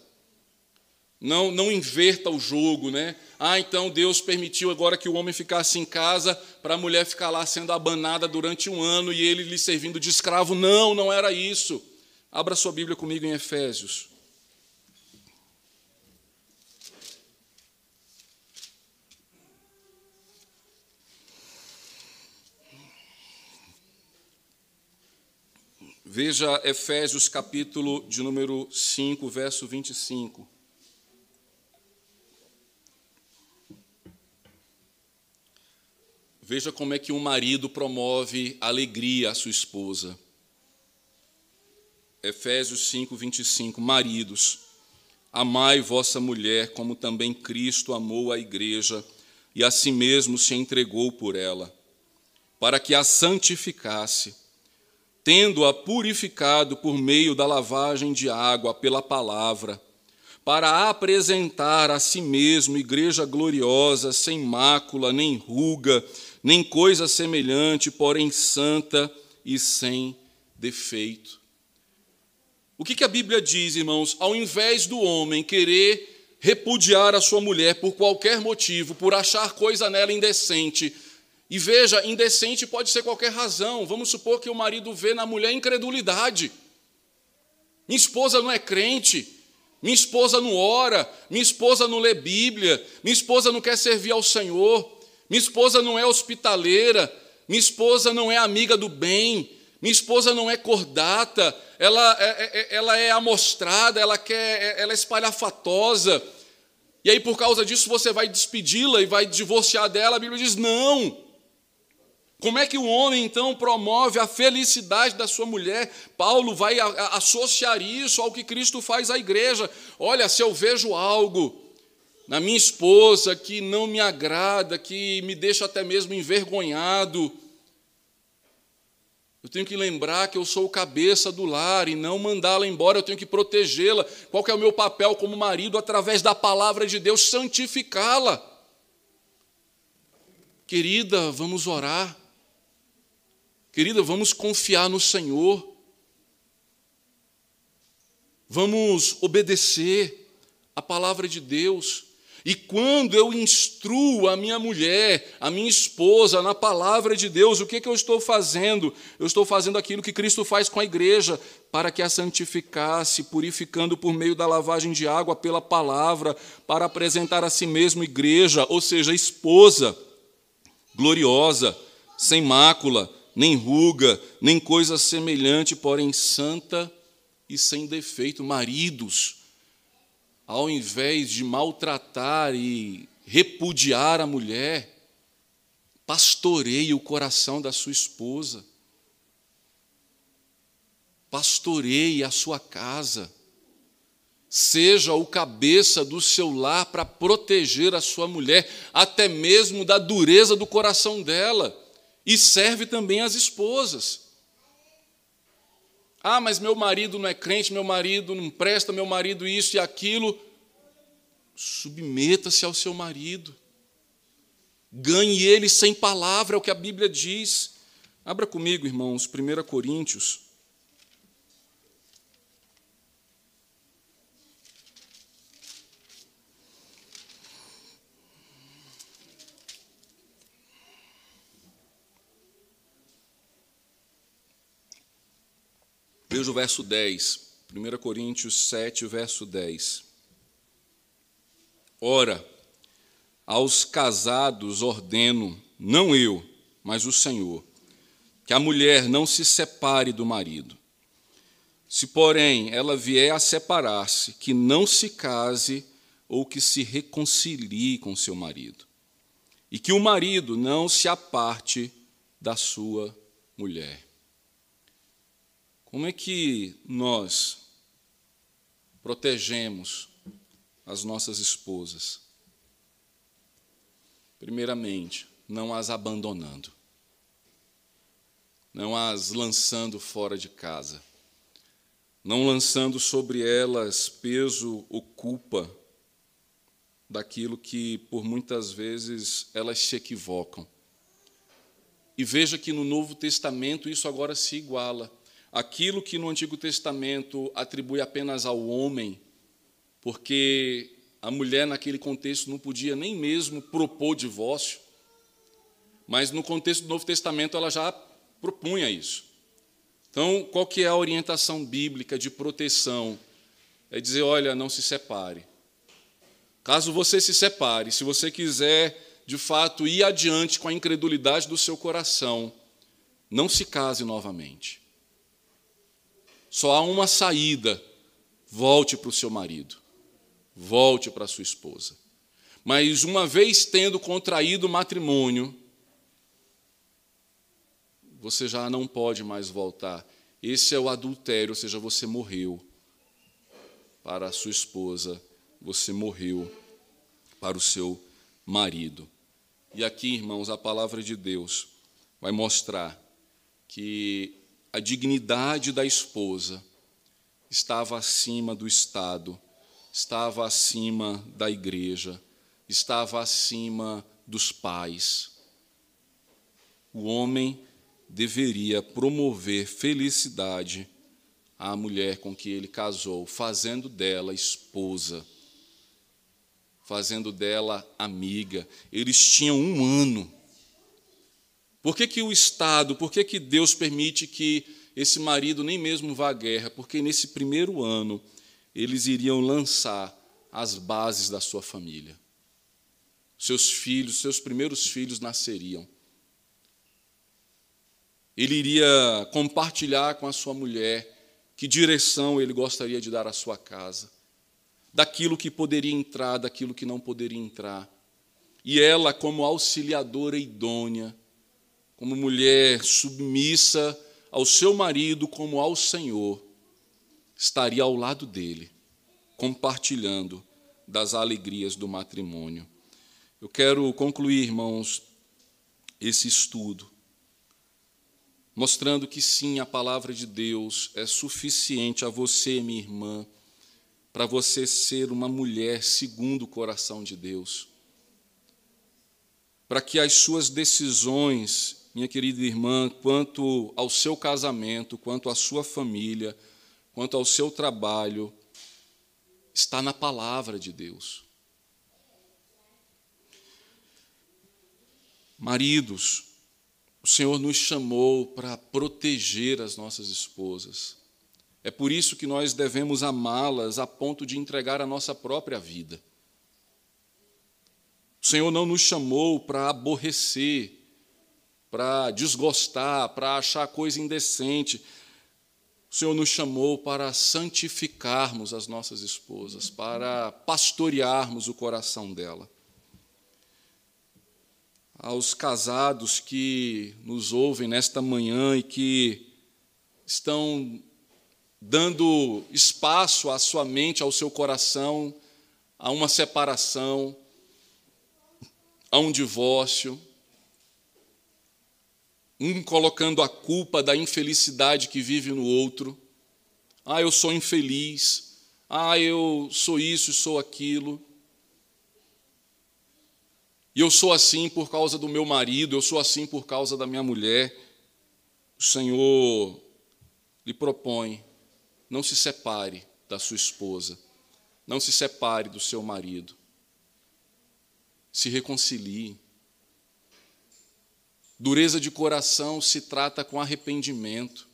Não, não inverta o jogo, né? Ah, então Deus permitiu agora que o homem ficasse em casa para a mulher ficar lá sendo abanada durante um ano e ele lhe servindo de escravo. Não, não era isso. Abra sua Bíblia comigo em Efésios. Veja Efésios capítulo de número 5, verso 25. Veja como é que um marido promove alegria à sua esposa. Efésios 5, 25. Maridos, amai vossa mulher, como também Cristo amou a igreja e a si mesmo se entregou por ela, para que a santificasse, tendo-a purificado por meio da lavagem de água pela palavra, para apresentar a si mesmo igreja gloriosa, sem mácula, nem ruga, nem coisa semelhante, porém santa e sem defeito. O que, a Bíblia diz, irmãos? Ao invés do homem querer repudiar a sua mulher por qualquer motivo, por achar coisa nela indecente, e veja, indecente pode ser qualquer razão. Vamos supor que o marido vê na mulher incredulidade. Minha esposa não é crente, minha esposa não ora, minha esposa não lê Bíblia, minha esposa não quer servir ao Senhor, minha esposa não é hospitaleira, minha esposa não é amiga do bem, minha esposa não é cordata, ela é, é, é, ela é amostrada, ela, quer, ela é espalhafatosa. E aí, por causa disso, você vai despedi-la e vai divorciar dela. A Bíblia diz: não. Como é que o homem, então, promove a felicidade da sua mulher? Paulo vai associar isso ao que Cristo faz à igreja. Olha, se eu vejo algo na minha esposa que não me agrada, que me deixa até mesmo envergonhado, eu tenho que lembrar que eu sou o cabeça do lar e não mandá-la embora, eu tenho que protegê-la. Qual que é o meu papel como marido? Através da palavra de Deus, santificá-la. Querida, vamos orar. Querida, vamos confiar no Senhor. Vamos obedecer a palavra de Deus. E quando eu instruo a minha mulher, a minha esposa, na palavra de Deus, o que, que eu estou fazendo? Eu estou fazendo aquilo que Cristo faz com a igreja, para que a santificasse, purificando por meio da lavagem de água pela palavra, para apresentar a si mesmo igreja, ou seja, esposa, gloriosa, sem mácula, nem ruga, nem coisa semelhante, porém santa e sem defeito. Maridos, ao invés de maltratar e repudiar a mulher, pastoreie o coração da sua esposa, pastoreie a sua casa, seja o cabeça do seu lar para proteger a sua mulher, até mesmo da dureza do coração dela, e serve também às esposas. Ah, mas meu marido não é crente, meu marido não presta, meu marido isso e aquilo. Submeta-se ao seu marido. Ganhe ele sem palavra, é o que a Bíblia diz. Abra comigo, irmãos, 1 Coríntios. O verso 10, 1 Coríntios 7, verso 10. Ora, aos casados ordeno, não eu, mas o Senhor, que a mulher não se separe do marido. Se, porém, ela vier a separar-se, que não se case ou que se reconcilie com seu marido, e que o marido não se aparte da sua mulher. Como é que nós protegemos as nossas esposas? Primeiramente, não as abandonando, não as lançando fora de casa, não lançando sobre elas peso ou culpa daquilo que, por muitas vezes, elas se equivocam. E veja que no Novo Testamento isso agora se iguala. Aquilo que no Antigo Testamento atribui apenas ao homem, porque a mulher naquele contexto não podia nem mesmo propor divórcio, mas no contexto do Novo Testamento ela já propunha isso. Então, qual que é a orientação bíblica de proteção? É dizer, olha, não se separe. Caso você se separe, se você quiser de fato ir adiante com a incredulidade do seu coração, não se case novamente. Só há uma saída: volte para o seu marido, volte para a sua esposa. Mas uma vez tendo contraído o matrimônio, você já não pode mais voltar. Esse é o adultério, ou seja, você morreu para a sua esposa, você morreu para o seu marido. E aqui, irmãos, a palavra de Deus vai mostrar que a dignidade da esposa estava acima do Estado, estava acima da igreja, estava acima dos pais. O homem deveria promover felicidade à mulher com que ele casou, fazendo dela esposa, fazendo dela amiga. Eles tinham um ano por que, que o Estado, por que, que Deus permite que esse marido nem mesmo vá à guerra? Porque nesse primeiro ano eles iriam lançar as bases da sua família. Seus filhos, seus primeiros filhos nasceriam. Ele iria compartilhar com a sua mulher que direção ele gostaria de dar à sua casa, daquilo que poderia entrar, daquilo que não poderia entrar. E ela, como auxiliadora idônea, como mulher submissa ao seu marido como ao Senhor, estaria ao lado dele, compartilhando das alegrias do matrimônio. Eu quero concluir, irmãos, esse estudo, mostrando que sim, a palavra de Deus é suficiente a você, minha irmã, para você ser uma mulher segundo o coração de Deus, para que as suas decisões minha querida irmã, quanto ao seu casamento, quanto à sua família, quanto ao seu trabalho, está na palavra de Deus. Maridos, o Senhor nos chamou para proteger as nossas esposas. É por isso que nós devemos amá-las a ponto de entregar a nossa própria vida. O Senhor não nos chamou para aborrecer, para desgostar, para achar coisa indecente. O Senhor nos chamou para santificarmos as nossas esposas, para pastorearmos o coração dela. Aos casados que nos ouvem nesta manhã e que estão dando espaço à sua mente, ao seu coração, a uma separação, a um divórcio, um colocando a culpa da infelicidade que vive no outro. Ah, eu sou infeliz. Ah, eu sou isso sou aquilo. E eu sou assim por causa do meu marido, eu sou assim por causa da minha mulher. O Senhor lhe propõe: não se separe da sua esposa, não se separe do seu marido. Se reconcilie. Dureza de coração se trata com arrependimento.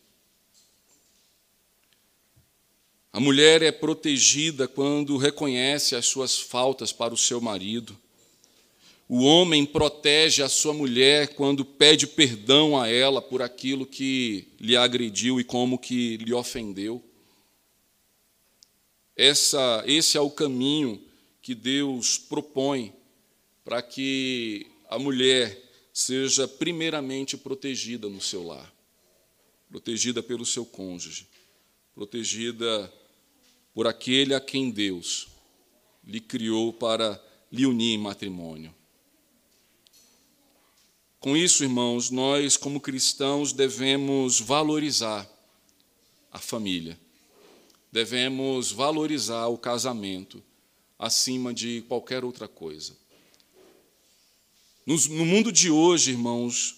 A mulher é protegida quando reconhece as suas faltas para o seu marido. O homem protege a sua mulher quando pede perdão a ela por aquilo que lhe agrediu e como que lhe ofendeu. Essa, esse é o caminho que Deus propõe para que a mulher seja primeiramente protegida no seu lar, protegida pelo seu cônjuge, protegida por aquele a quem Deus lhe criou para lhe unir em matrimônio. Com isso, irmãos, nós, como cristãos, devemos valorizar a família, devemos valorizar o casamento acima de qualquer outra coisa. No mundo de hoje, irmãos,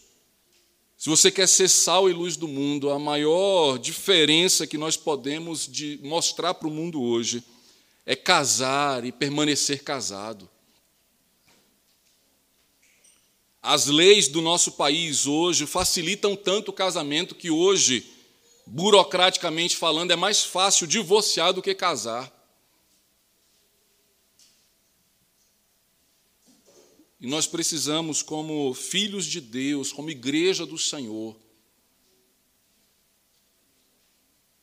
se você quer ser sal e luz do mundo, a maior diferença que nós podemos mostrar para o mundo hoje é casar e permanecer casado. As leis do nosso país hoje facilitam tanto o casamento que hoje, burocraticamente falando, é mais fácil divorciar do que casar. E nós precisamos, como filhos de Deus, como igreja do Senhor,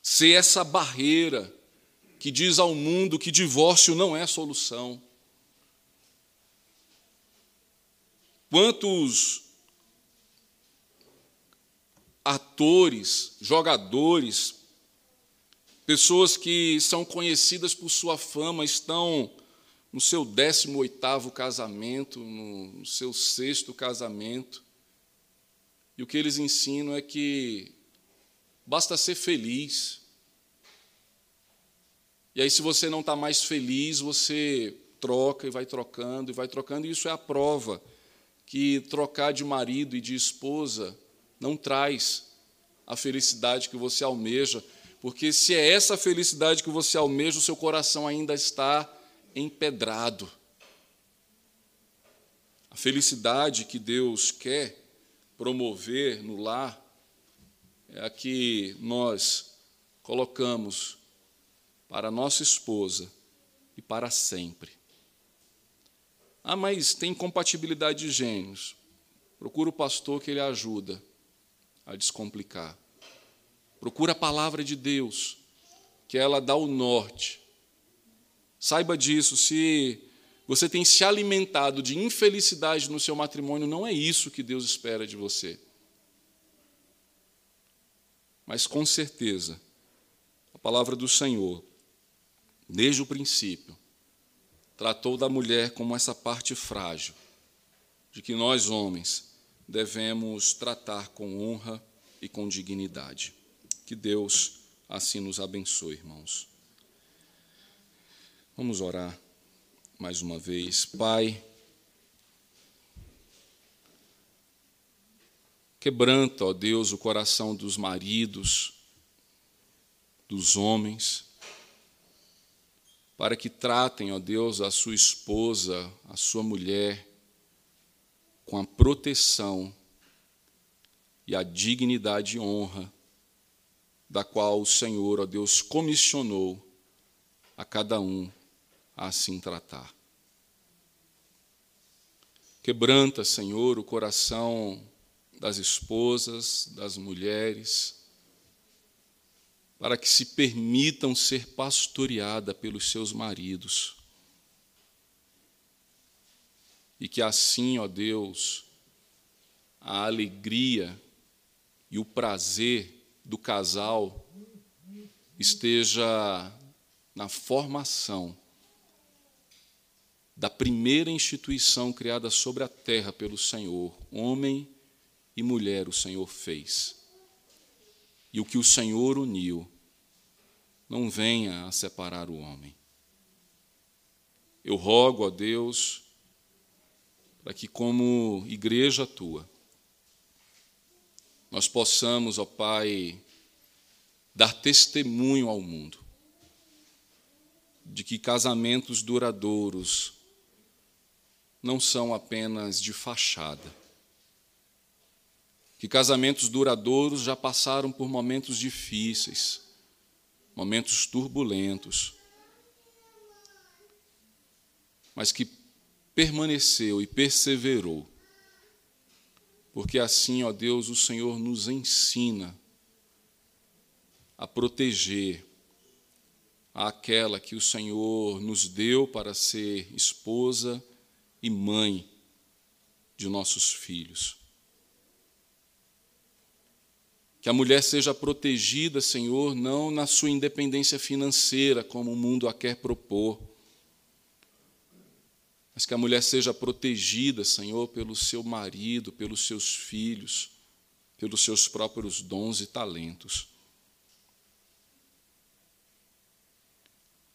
ser essa barreira que diz ao mundo que divórcio não é solução. Quantos atores, jogadores, pessoas que são conhecidas por sua fama estão no seu 18º casamento, no seu sexto casamento. E o que eles ensinam é que basta ser feliz. E aí, se você não está mais feliz, você troca e vai trocando e vai trocando, e isso é a prova que trocar de marido e de esposa não traz a felicidade que você almeja, porque se é essa felicidade que você almeja, o seu coração ainda está empedrado. A felicidade que Deus quer promover no lar é a que nós colocamos para nossa esposa e para sempre. Ah, mas tem compatibilidade de gênios. Procura o pastor que ele ajuda a descomplicar. Procura a palavra de Deus, que ela dá o norte Saiba disso, se você tem se alimentado de infelicidade no seu matrimônio, não é isso que Deus espera de você. Mas com certeza, a palavra do Senhor, desde o princípio, tratou da mulher como essa parte frágil, de que nós, homens, devemos tratar com honra e com dignidade. Que Deus assim nos abençoe, irmãos. Vamos orar mais uma vez. Pai, quebranta, ó Deus, o coração dos maridos, dos homens, para que tratem, ó Deus, a sua esposa, a sua mulher, com a proteção e a dignidade e honra da qual o Senhor, ó Deus, comissionou a cada um assim tratar. Quebranta, Senhor, o coração das esposas, das mulheres, para que se permitam ser pastoreada pelos seus maridos. E que assim, ó Deus, a alegria e o prazer do casal esteja na formação da primeira instituição criada sobre a terra pelo Senhor. Homem e mulher o Senhor fez. E o que o Senhor uniu, não venha a separar o homem. Eu rogo a Deus para que, como igreja tua, nós possamos, ó Pai, dar testemunho ao mundo de que casamentos duradouros não são apenas de fachada. Que casamentos duradouros já passaram por momentos difíceis, momentos turbulentos, mas que permaneceu e perseverou. Porque assim, ó Deus, o Senhor nos ensina a proteger aquela que o Senhor nos deu para ser esposa e mãe de nossos filhos. Que a mulher seja protegida, Senhor, não na sua independência financeira, como o mundo a quer propor, mas que a mulher seja protegida, Senhor, pelo seu marido, pelos seus filhos, pelos seus próprios dons e talentos.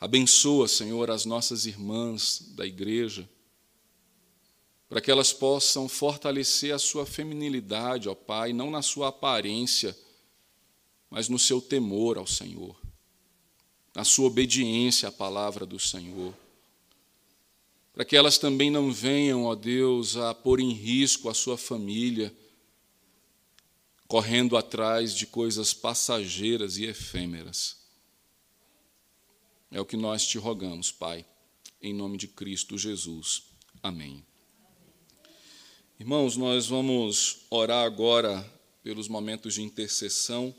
Abençoa, Senhor, as nossas irmãs da igreja, para que elas possam fortalecer a sua feminilidade, ó Pai, não na sua aparência, mas no seu temor ao Senhor, na sua obediência à palavra do Senhor para que elas também não venham, ó Deus, a pôr em risco a sua família, correndo atrás de coisas passageiras e efêmeras. É o que nós te rogamos, Pai, em nome de Cristo Jesus. Amém. Irmãos, nós vamos orar agora pelos momentos de intercessão,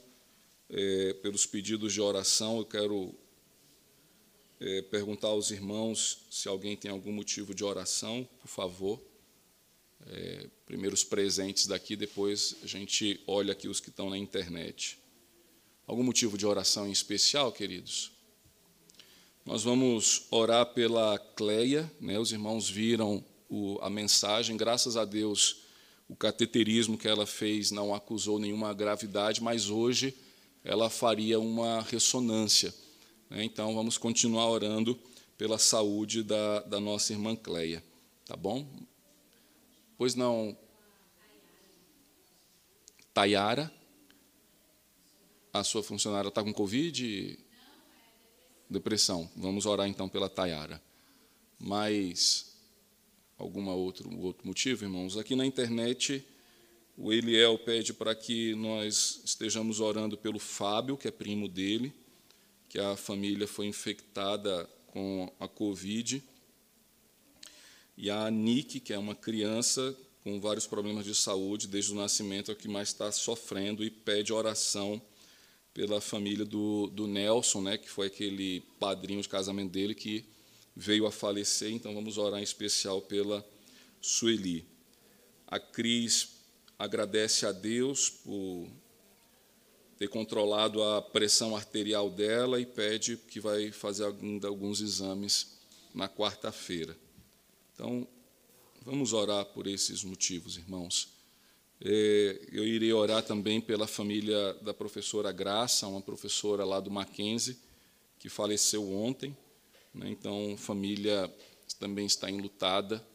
é, pelos pedidos de oração. Eu quero é, perguntar aos irmãos se alguém tem algum motivo de oração, por favor. É, primeiro os presentes daqui, depois a gente olha aqui os que estão na internet. Algum motivo de oração em especial, queridos? Nós vamos orar pela Cleia, né? os irmãos viram o, a mensagem, graças a Deus o cateterismo que ela fez não acusou nenhuma gravidade, mas hoje ela faria uma ressonância. Né? Então, vamos continuar orando pela saúde da, da nossa irmã Cleia. Tá bom? Pois não. Tayara, a sua funcionária está com Covid? Depressão. Vamos orar então pela Tayara. Mas algum outro, outro motivo, irmãos? Aqui na internet, o Eliel pede para que nós estejamos orando pelo Fábio, que é primo dele que a família foi infectada com a Covid. E a Nick, que é uma criança com vários problemas de saúde desde o nascimento, é o que mais está sofrendo e pede oração pela família do, do Nelson, né, que foi aquele padrinho de casamento dele que veio a falecer. Então vamos orar em especial pela Sueli. A Cris agradece a Deus por ter controlado a pressão arterial dela e pede que vai fazer alguns exames na quarta-feira. Então, vamos orar por esses motivos, irmãos. É, eu irei orar também pela família da professora Graça, uma professora lá do Mackenzie, que faleceu ontem. Né? Então, família também está enlutada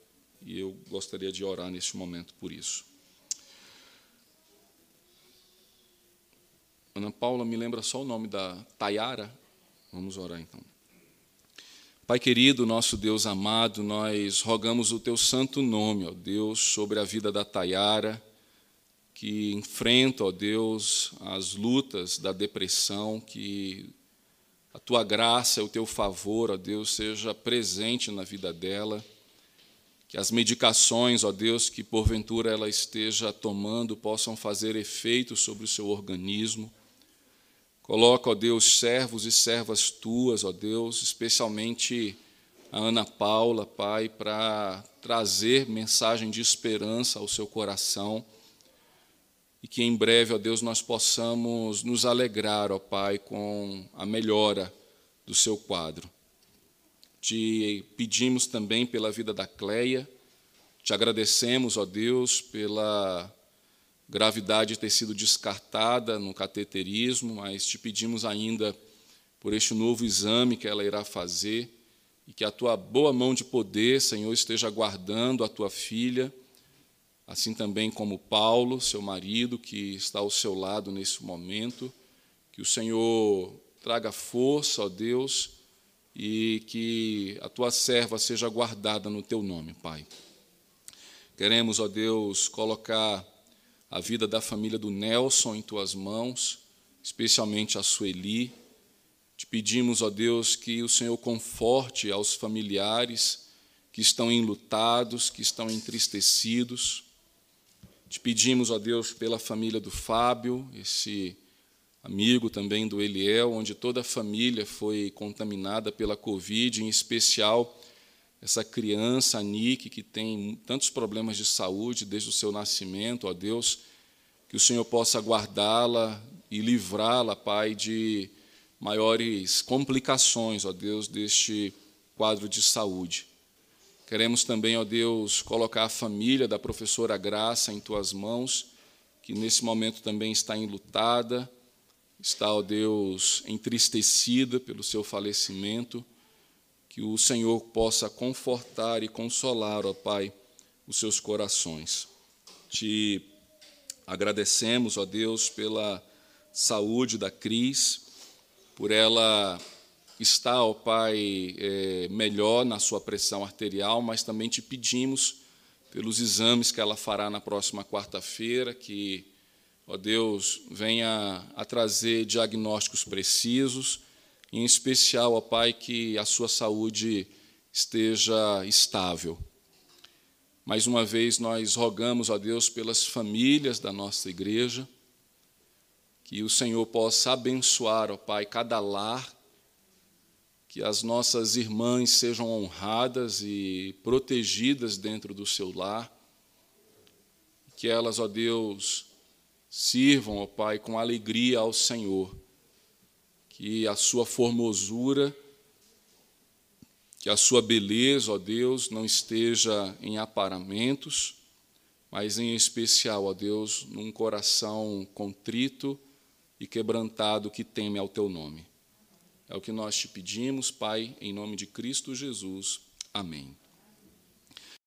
e eu gostaria de orar neste momento por isso. Ana Paula, me lembra só o nome da Tayara? Vamos orar então. Pai querido, nosso Deus amado, nós rogamos o teu santo nome, ó Deus, sobre a vida da Tayara, que enfrenta, ó Deus, as lutas da depressão, que a tua graça, o teu favor, ó Deus, seja presente na vida dela, que as medicações, ó Deus, que porventura ela esteja tomando possam fazer efeito sobre o seu organismo. Coloca, ó Deus, servos e servas tuas, ó Deus, especialmente a Ana Paula, Pai, para trazer mensagem de esperança ao seu coração e que em breve, ó Deus, nós possamos nos alegrar, ó Pai, com a melhora do seu quadro. Te pedimos também pela vida da Cleia, te agradecemos, ó Deus, pela gravidade ter sido descartada no cateterismo, mas te pedimos ainda por este novo exame que ela irá fazer e que a tua boa mão de poder, Senhor, esteja guardando a tua filha, assim também como Paulo, seu marido, que está ao seu lado nesse momento. Que o Senhor traga força, ó Deus, e que a tua serva seja guardada no teu nome, Pai. Queremos, ó Deus, colocar a vida da família do Nelson em tuas mãos, especialmente a Sueli. Te pedimos, ó Deus, que o Senhor conforte aos familiares que estão enlutados, que estão entristecidos. Te pedimos, ó Deus, pela família do Fábio, esse amigo também do Eliel, onde toda a família foi contaminada pela Covid, em especial essa criança, a Nick, que tem tantos problemas de saúde desde o seu nascimento, ó Deus, que o Senhor possa guardá-la e livrá-la, Pai, de maiores complicações, ó Deus, deste quadro de saúde. Queremos também, ó Deus, colocar a família da professora Graça em tuas mãos, que nesse momento também está enlutada, está, ó Deus, entristecida pelo seu falecimento que o Senhor possa confortar e consolar, ó Pai, os seus corações. Te agradecemos, ó Deus, pela saúde da Cris, por ela estar, ó Pai, é, melhor na sua pressão arterial, mas também te pedimos pelos exames que ela fará na próxima quarta-feira, que, ó Deus, venha a trazer diagnósticos precisos em especial, ó Pai, que a sua saúde esteja estável. Mais uma vez, nós rogamos a Deus pelas famílias da nossa igreja, que o Senhor possa abençoar, ó Pai, cada lar, que as nossas irmãs sejam honradas e protegidas dentro do seu lar, que elas, ó Deus, sirvam, ó Pai, com alegria ao Senhor que a sua formosura, que a sua beleza, ó Deus, não esteja em aparamentos, mas em especial, ó Deus, num coração contrito e quebrantado que teme ao teu nome. É o que nós te pedimos, Pai, em nome de Cristo Jesus. Amém.